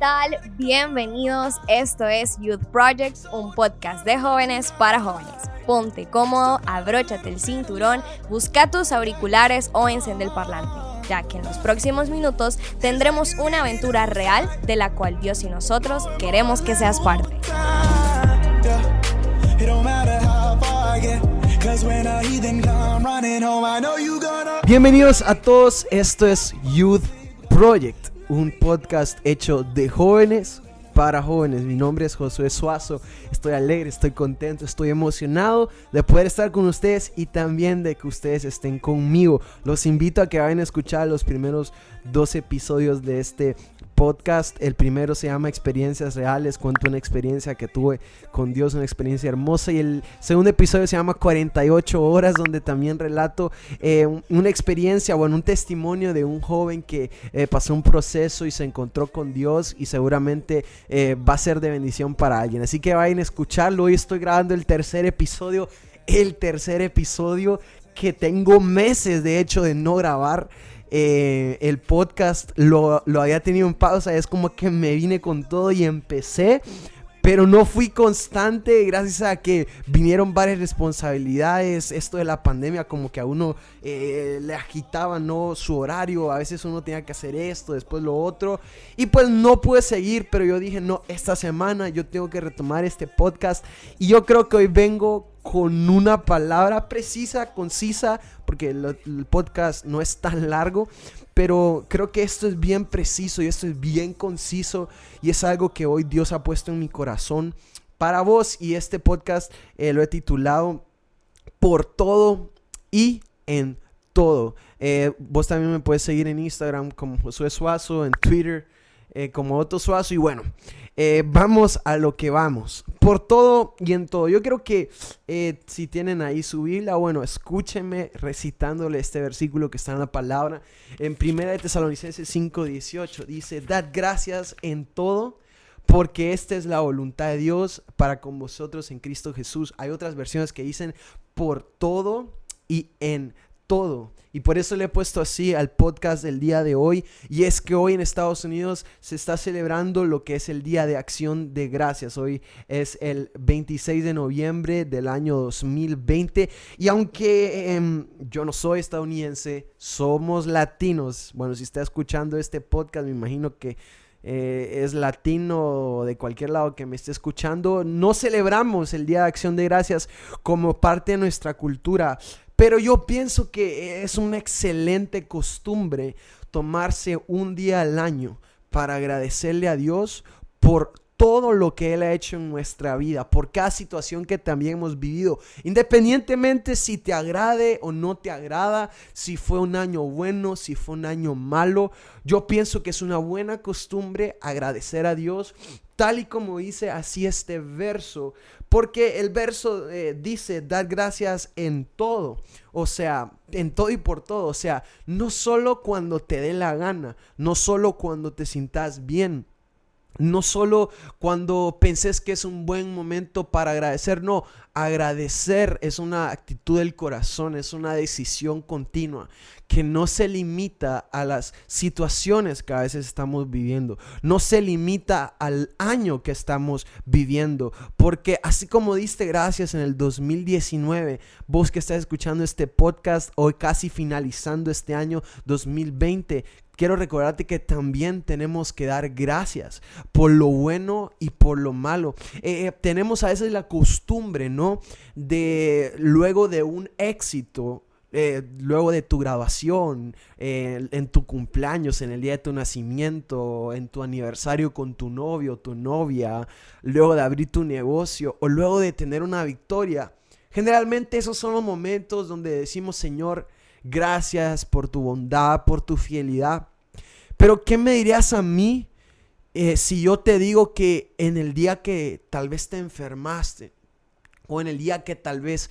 tal? Bienvenidos. Esto es Youth Project, un podcast de jóvenes para jóvenes. Ponte cómodo, abróchate el cinturón, busca tus auriculares o encende el parlante, ya que en los próximos minutos tendremos una aventura real de la cual Dios y nosotros queremos que seas parte. Bienvenidos a todos, esto es Youth Project un podcast hecho de jóvenes para jóvenes. Mi nombre es Josué Suazo. Estoy alegre, estoy contento, estoy emocionado de poder estar con ustedes y también de que ustedes estén conmigo. Los invito a que vayan a escuchar los primeros dos episodios de este podcast. El primero se llama Experiencias Reales. Cuento una experiencia que tuve con Dios, una experiencia hermosa. Y el segundo episodio se llama 48 horas, donde también relato eh, una experiencia, bueno, un testimonio de un joven que eh, pasó un proceso y se encontró con Dios y seguramente eh, va a ser de bendición para alguien. Así que vayan a escucharlo. Hoy estoy grabando el tercer episodio. El tercer episodio que tengo meses de hecho de no grabar. Eh, el podcast lo, lo había tenido en pausa, es como que me vine con todo y empecé. Pero no fui constante gracias a que vinieron varias responsabilidades. Esto de la pandemia como que a uno eh, le agitaba ¿no? su horario. A veces uno tenía que hacer esto, después lo otro. Y pues no pude seguir, pero yo dije, no, esta semana yo tengo que retomar este podcast. Y yo creo que hoy vengo con una palabra precisa, concisa, porque el, podcast no es tan largo, pero creo que esto es bien preciso y esto es bien conciso y es algo que hoy Dios ha puesto en mi corazón para vos y este podcast eh, lo he titulado Por todo y en todo. Eh, vos también me puedes seguir en Instagram como Josué Suazo, en Twitter eh, como Otto Suazo y bueno, eh, vamos a lo que vamos. Por todo y en todo. Yo creo que eh, si tienen ahí su Biblia, bueno, escúchenme recitándole este versículo que está en la palabra. En 1 de Tesalonicenses 5:18 dice, dad gracias en todo. Porque esta es la voluntad de Dios para con vosotros en Cristo Jesús. Hay otras versiones que dicen por todo y en todo. Y por eso le he puesto así al podcast del día de hoy. Y es que hoy en Estados Unidos se está celebrando lo que es el Día de Acción de Gracias. Hoy es el 26 de noviembre del año 2020. Y aunque em, yo no soy estadounidense, somos latinos. Bueno, si está escuchando este podcast, me imagino que eh, es latino de cualquier lado que me esté escuchando, no celebramos el Día de Acción de Gracias como parte de nuestra cultura. Pero yo pienso que es una excelente costumbre tomarse un día al año para agradecerle a Dios por todo lo que Él ha hecho en nuestra vida, por cada situación que también hemos vivido, independientemente si te agrade o no te agrada, si fue un año bueno, si fue un año malo, yo pienso que es una buena costumbre agradecer a Dios, tal y como dice así este verso, porque el verso eh, dice, dar gracias en todo. O sea, en todo y por todo. O sea, no solo cuando te dé la gana, no solo cuando te sientas bien, no solo cuando penses que es un buen momento para agradecer, no, agradecer es una actitud del corazón, es una decisión continua que no se limita a las situaciones que a veces estamos viviendo, no se limita al año que estamos viviendo, porque así como diste gracias en el 2019, vos que estás escuchando este podcast hoy casi finalizando este año 2020, quiero recordarte que también tenemos que dar gracias por lo bueno y por lo malo. Eh, eh, tenemos a veces la costumbre, ¿no? De luego de un éxito, eh, luego de tu graduación, en tu cumpleaños, en el día de tu nacimiento, en tu aniversario con tu novio, tu novia, luego de abrir tu negocio o luego de tener una victoria. Generalmente esos son los momentos donde decimos, Señor, gracias por tu bondad, por tu fidelidad. Pero ¿qué me dirías a mí eh, si yo te digo que en el día que tal vez te enfermaste o en el día que tal vez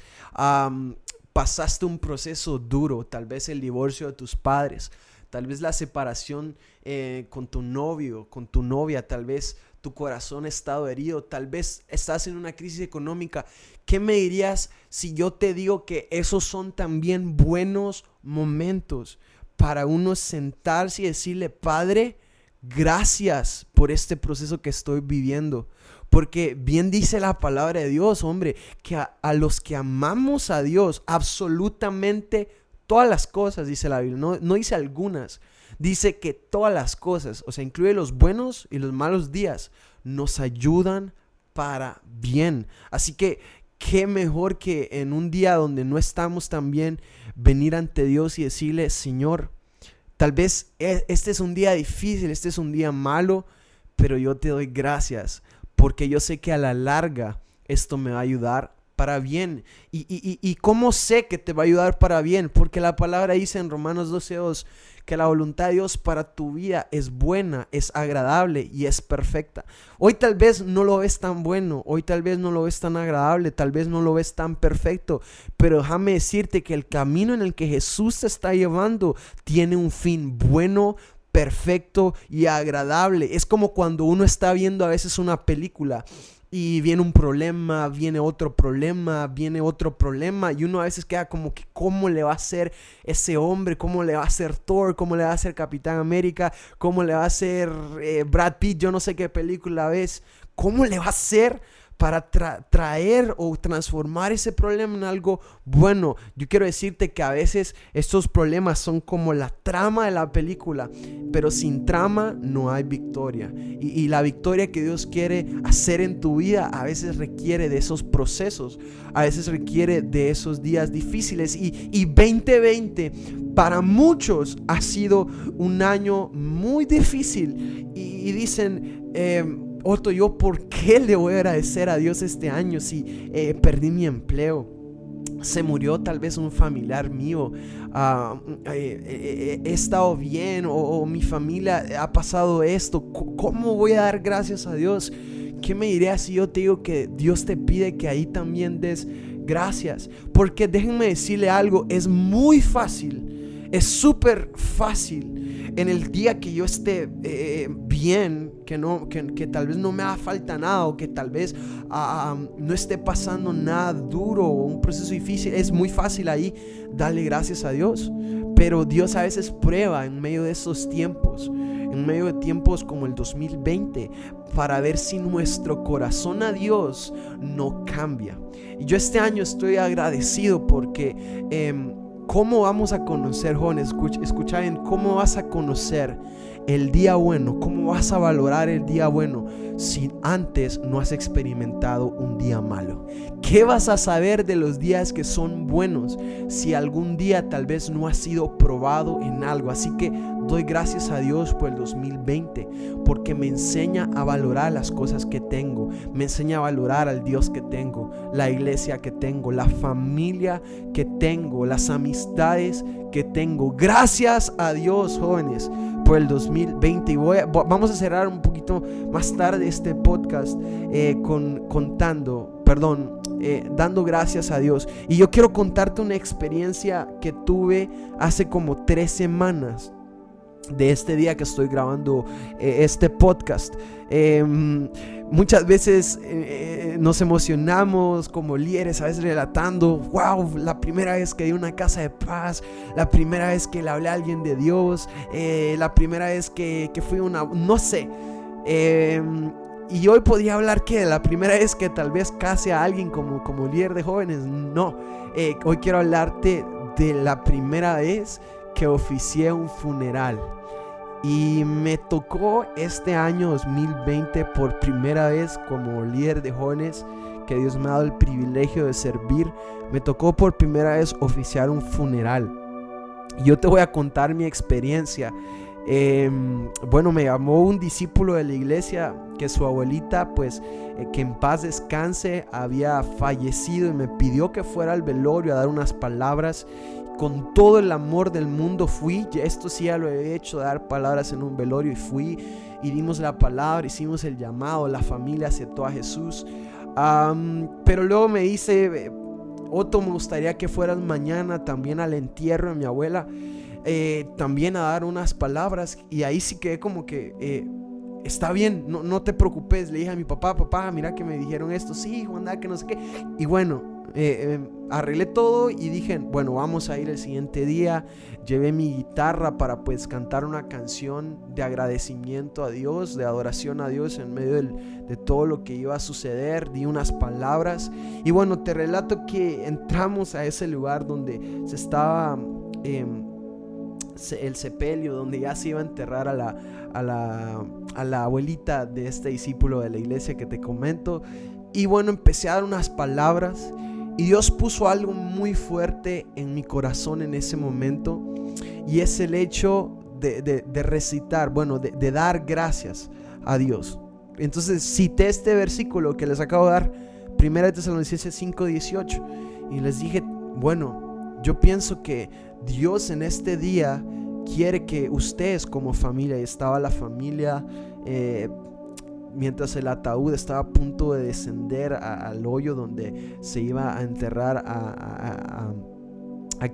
pasaste un proceso duro, tal vez el divorcio de tus padres, tal vez la separación eh, con tu novio, con tu novia, tal vez tu corazón ha estado herido, tal vez estás en una crisis económica. ¿Qué me dirías si yo te digo que esos son también buenos momentos para uno sentarse y decirle, Padre, gracias por este proceso que estoy viviendo. Porque bien dice la palabra de Dios, hombre, que a, los que amamos a Dios, absolutamente todas las cosas, dice la Biblia, no, no dice algunas, dice que todas las cosas, o sea, incluye los buenos y los malos días, nos ayudan para bien. Así que qué mejor que en un día donde no estamos tan bien, venir ante Dios y decirle, Señor, tal vez e, este es un día difícil, este es un día malo, pero yo te doy gracias porque yo sé que a la larga esto me va a ayudar para bien. ¿Y, y, cómo sé que te va a ayudar para bien? Porque la palabra dice en Romanos 12.2 que la voluntad de Dios para tu vida es buena, es agradable y es perfecta. Hoy tal vez no lo ves tan bueno, hoy tal vez no lo ves tan agradable, tal vez no lo ves tan perfecto, pero déjame decirte que el camino en el que Jesús te está llevando tiene un fin bueno, perfecto y agradable. Es como cuando uno está viendo a veces una película y viene un problema, viene otro problema, viene otro problema y uno a veces queda como que cómo le va a hacer ese hombre, cómo le va a hacer Thor, cómo le va a hacer Capitán América, cómo le va a hacer eh, Brad Pitt, yo no sé qué película ves, cómo le va a hacer para traer o transformar ese problema en algo bueno. Yo quiero decirte que a veces estos problemas son como la trama de la película, pero sin trama no hay victoria. Y, la victoria que Dios quiere hacer en tu vida a veces requiere de esos procesos, a veces requiere de esos días difíciles. Y, y 2020 para muchos ha sido un año muy difícil. Y, dicen... Eh, Otto, yo por qué le voy a agradecer a Dios este año si eh, perdí mi empleo? se murió tal vez un familiar mío, eh, he estado bien o, mi familia ha pasado esto, ¿cómo voy a dar gracias a Dios? ¿Qué me dirías si yo te digo que Dios te pide que ahí también des gracias? Porque déjenme decirle algo, es muy fácil, es súper fácil en el día que yo esté bien, que, no, que, tal vez no me haga falta nada o que tal vez ah, no esté pasando nada duro o un proceso difícil, es muy fácil ahí darle gracias a Dios. Pero Dios a veces prueba en medio de esos tiempos, en medio de tiempos como el 2020, para ver si nuestro corazón a Dios no cambia. Y yo este año estoy agradecido porque... Em, ¿Cómo vamos a conocer, jóvenes? Escucha, bien, ¿cómo vas a conocer el día bueno? ¿Cómo vas a valorar el día bueno si antes no has experimentado un día malo? ¿Qué vas a saber de los días que son buenos si algún día tal vez no has sido probado en algo? Así que doy gracias a Dios por el 2020 porque me enseña a valorar las cosas que tengo, me enseña a valorar al Dios que tengo, la iglesia que tengo, la familia que tengo, las amistades que tengo. Gracias a Dios, jóvenes, por el 2020. Y vamos a cerrar un más tarde este podcast eh, con, contando, perdón, eh, dando gracias a Dios. Y yo quiero contarte una experiencia que tuve hace como tres semanas de este día que estoy grabando eh, este podcast. Em, muchas veces nos emocionamos como líderes, a veces relatando, wow, la primera vez que di una casa de paz, la primera vez que le hablé a alguien de Dios, la primera vez que, que fui una, no sé. Em, y hoy podía hablar que la primera vez que tal vez case a alguien como, como líder de jóvenes, no. hoy quiero hablarte de la primera vez que oficié un funeral. Y me tocó este año 2020 por primera vez como líder de jóvenes que Dios me ha dado el privilegio de servir. Me tocó por primera vez oficiar un funeral. Yo te voy a contar mi experiencia. Em, bueno, me llamó un discípulo de la iglesia que su abuelita, pues, eh, que en paz descanse, había fallecido y me pidió que fuera al velorio a dar unas palabras con todo el amor del mundo fui, esto sí ya lo he hecho, dar palabras en un velorio y fui y dimos la palabra, hicimos el llamado, la familia aceptó a Jesús. pero luego me dice, Otto, me gustaría que fueras mañana también al entierro de mi abuela, eh, también a dar unas palabras y ahí sí quedé como que... Eh, está bien, no, no te preocupes. Le dije a mi papá, papá, mira que me dijeron esto. Sí, Juan, que no sé qué. Y bueno, eh, arreglé todo y dije, bueno, vamos a ir el siguiente día. Llevé mi guitarra para pues cantar una canción de agradecimiento a Dios, de adoración a Dios en medio de todo lo que iba a suceder. Di unas palabras y bueno, te relato que entramos a ese lugar donde se estaba... Em, el sepelio donde ya se iba a enterrar a la, a la, a la abuelita de este discípulo de la iglesia que te comento. Y bueno, empecé a dar unas palabras y Dios puso algo muy fuerte en mi corazón en ese momento y es el hecho de, recitar, bueno, de, dar gracias a Dios. Entonces cité este versículo que les acabo de dar, 1 Tesalonicenses 5:18, y les dije, bueno, yo pienso que Dios en este día quiere que ustedes como familia, y estaba la familia, eh, mientras el ataúd estaba a punto de descender al hoyo donde se iba a enterrar a,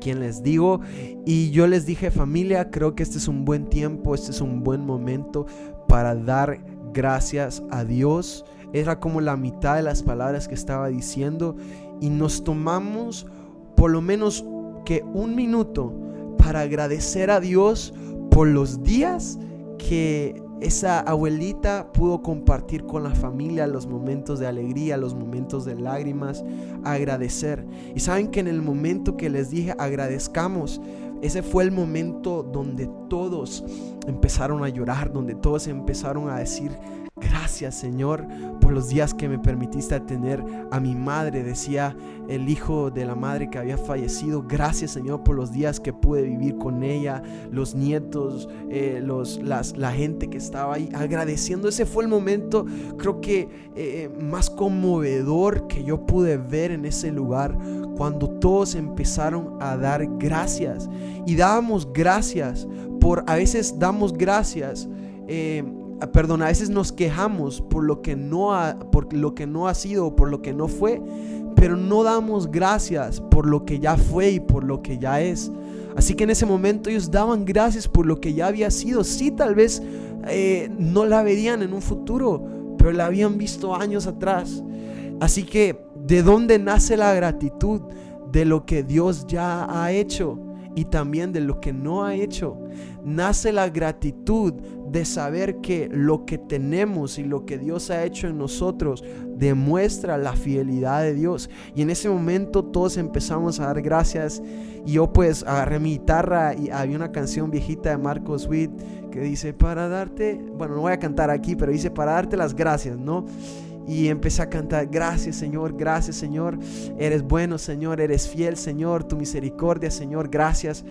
quien les digo. Y yo les dije, familia, creo que este es un buen tiempo, este es un buen momento para dar gracias a Dios. Era como la mitad de las palabras que estaba diciendo. Y nos tomamos por lo menos que un minuto para agradecer a Dios por los días que esa abuelita pudo compartir con la familia los momentos de alegría, los momentos de lágrimas, agradecer. Y saben que en el momento que les dije agradezcamos, ese fue el momento donde todos empezaron a llorar, donde todos empezaron a decir, Gracias Señor por los días que me permitiste tener a mi madre, decía el hijo de la madre que había fallecido. Gracias Señor por los días que pude vivir con ella, los nietos, eh, los, las, la gente que estaba ahí agradeciendo. Ese fue el momento creo que eh, más conmovedor que yo pude ver en ese lugar cuando todos empezaron a dar gracias. Y dábamos gracias por, a veces damos gracias. Eh, perdón, a veces nos quejamos por lo que no ha, por lo que no ha sido, por lo que no fue, pero no damos gracias por lo que ya fue y por lo que ya es. Así que en ese momento ellos daban gracias por lo que ya había sido. Sí, tal vez eh, no la verían en un futuro, pero la habían visto años atrás. Así que, ¿de dónde nace la gratitud? De lo que Dios ya ha hecho y también de lo que no ha hecho. Nace la gratitud de saber que lo que tenemos y lo que Dios ha hecho en nosotros demuestra la fidelidad de Dios. Y en ese momento todos empezamos a dar gracias. Y yo pues agarré mi guitarra y había una canción viejita de Marcos Witt que dice, para darte, bueno, no voy a cantar aquí, pero dice, para darte las gracias, ¿no? Y empecé a cantar, gracias Señor, gracias Señor, eres bueno Señor, eres fiel Señor, tu misericordia Señor, gracias.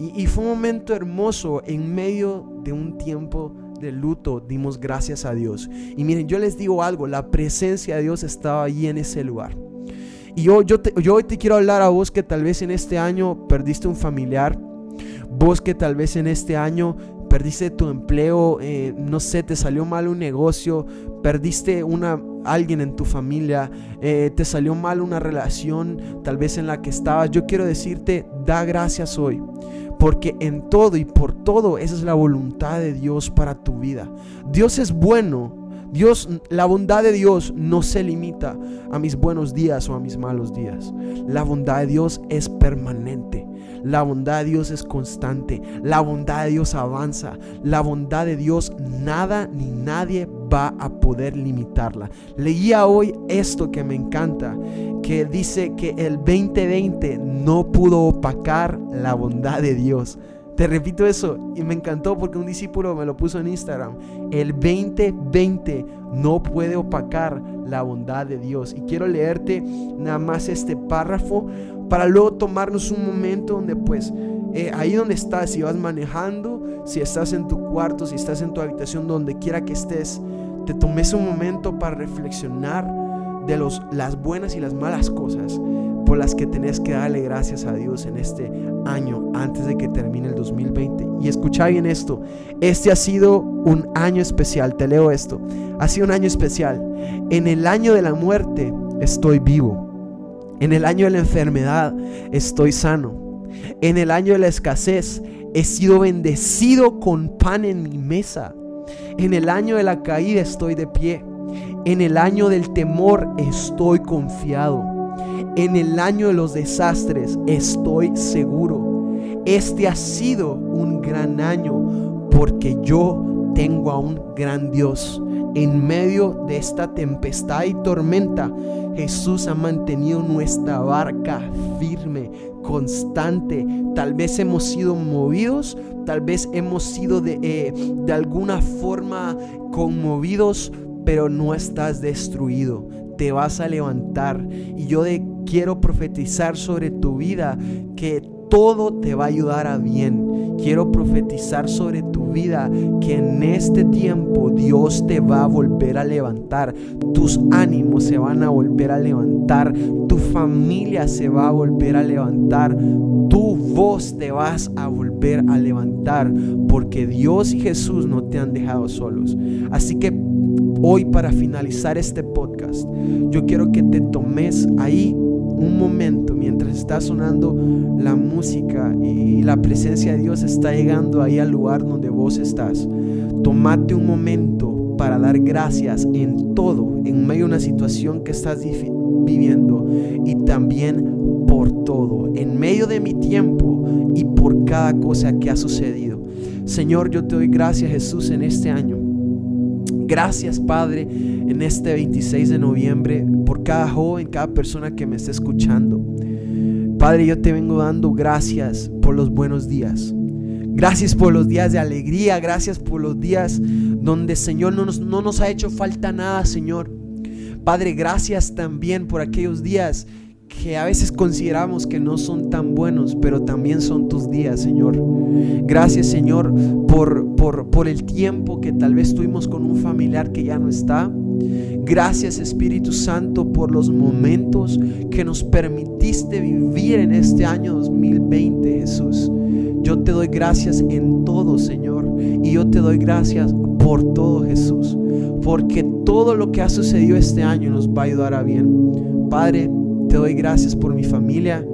Y, fue un momento hermoso en medio de un tiempo de luto, dimos gracias a Dios. Y miren, yo les digo algo, la presencia de Dios estaba allí en ese lugar. Y yo, yo, yo hoy te quiero hablar a vos que tal vez en este año perdiste un familiar, vos que tal vez en este año perdiste tu empleo, eh, no sé, te salió mal un negocio, perdiste una, alguien en tu familia, eh, te salió mal una relación tal vez en la que estabas. Yo quiero decirte, da gracias hoy. Porque en todo y por todo esa es la voluntad de Dios para tu vida. Dios es bueno. Dios, la bondad de Dios no se limita a mis buenos días o a mis malos días. La bondad de Dios es permanente. La bondad de Dios es constante. La bondad de Dios avanza. La bondad de Dios nada ni nadie va a poder limitarla. Leía hoy esto que me encanta, que dice que el 2020 no pudo opacar la bondad de Dios. Te repito eso y me encantó porque un discípulo me lo puso en Instagram. El 2020 no puede opacar la bondad de Dios. Y quiero leerte nada más este párrafo para luego tomarnos un momento donde pues eh, ahí donde estás, si vas manejando, si estás en tu cuarto, si estás en tu habitación, donde quiera que estés, te tomes un momento para reflexionar de los, las buenas y las malas cosas por las que tenés que darle gracias a Dios en este año antes de que termine el 2020. Y escucha bien esto, este ha sido un año especial, te leo esto, ha sido un año especial. En el año de la muerte estoy vivo. En el año de la enfermedad estoy sano. En el año de la escasez he sido bendecido con pan en mi mesa. En el año de la caída estoy de pie. En el año del temor estoy confiado. En el año de los desastres, estoy seguro. Este ha sido un gran año porque yo tengo a un gran Dios. En medio de esta tempestad y tormenta, Jesús ha mantenido nuestra barca firme, constante. Tal vez hemos sido movidos, tal vez hemos sido de, eh, de alguna forma conmovidos, pero no estás destruido. Te vas a levantar. Y yo de, quiero profetizar sobre tu vida que todo te va a ayudar a bien. Quiero profetizar sobre tu vida que en este tiempo Dios te va a volver a levantar. Tus ánimos se van a volver a levantar. Tu familia se va a volver a levantar. Tu voz te vas a volver a levantar. Porque Dios y Jesús no te han dejado solos. Así que hoy para finalizar este podcast, yo quiero que te tomes ahí un momento mientras está sonando la música y la presencia de Dios está llegando ahí al lugar donde vos estás. Tomate un momento para dar gracias en todo, en medio de una situación que estás viviendo y también por todo, en medio de mi tiempo y por cada cosa que ha sucedido. Señor, yo te doy gracias Jesús en este año. Gracias Padre en este 26 de noviembre cada joven, cada persona que me está escuchando. Padre, yo te vengo dando gracias por los buenos días. Gracias por los días de alegría, gracias por los días donde Señor no nos, no nos ha hecho falta nada, Señor. Padre, gracias también por aquellos días que a veces consideramos que no son tan buenos, pero también son tus días, Señor. Gracias, Señor, por, por, por el tiempo que tal vez tuvimos con un familiar que ya no está. Gracias Espíritu Santo por los momentos que nos permitiste vivir en este año 2020, Jesús. Yo te doy gracias en todo, Señor. Y yo te doy gracias por todo, Jesús. Porque todo lo que ha sucedido este año nos va a ayudar a bien. Padre, te doy gracias por mi familia.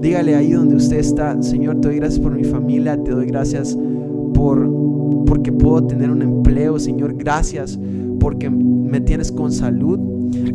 Dígale ahí donde usted está, Señor, te doy gracias por mi familia, te doy gracias por porque puedo tener un empleo, Señor, gracias porque me tienes con salud.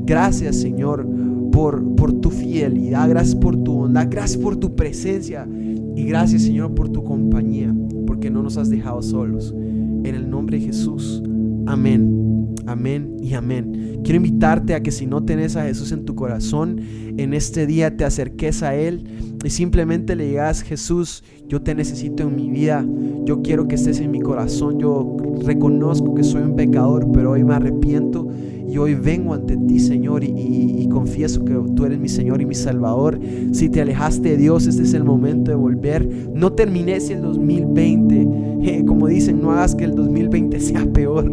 Gracias, Señor, por, por tu fidelidad, gracias por tu bondad, gracias por tu presencia y gracias, Señor, por tu compañía, porque no nos has dejado solos. En el nombre de Jesús. Amén. Amén y amén. Quiero invitarte a que si no tenés a Jesús en tu corazón, en este día te acerques a Él y simplemente le digas, Jesús, yo te necesito en mi vida, yo quiero que estés en mi corazón, yo reconozco que soy un pecador, pero hoy me arrepiento y hoy vengo ante ti, Señor, y, confieso que tú eres mi Señor y mi Salvador. Si te alejaste de Dios, este es el momento de volver. No termines el 2020. Eh, como dicen, no hagas que el 2020 sea peor.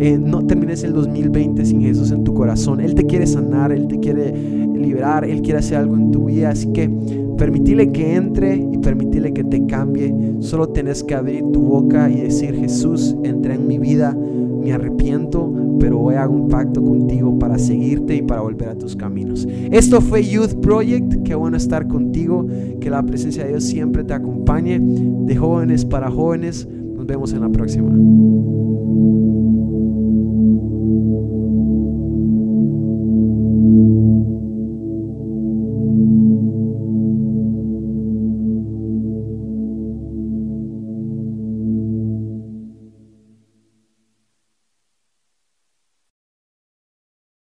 Eh, no termines el 2020 sin Jesús en tu corazón. Él te quiere sanar, Él te quiere liberar, Él quiere hacer algo en tu vida. Así que permitile que entre y permitile que te cambie. Solo tienes que abrir tu boca y decir, Jesús, entra en mi vida me arrepiento, pero hoy hago un pacto contigo para seguirte y para volver a tus caminos. Esto fue Youth Project, qué bueno estar contigo, que la presencia de Dios siempre te acompañe, de jóvenes para jóvenes. Nos vemos en la próxima.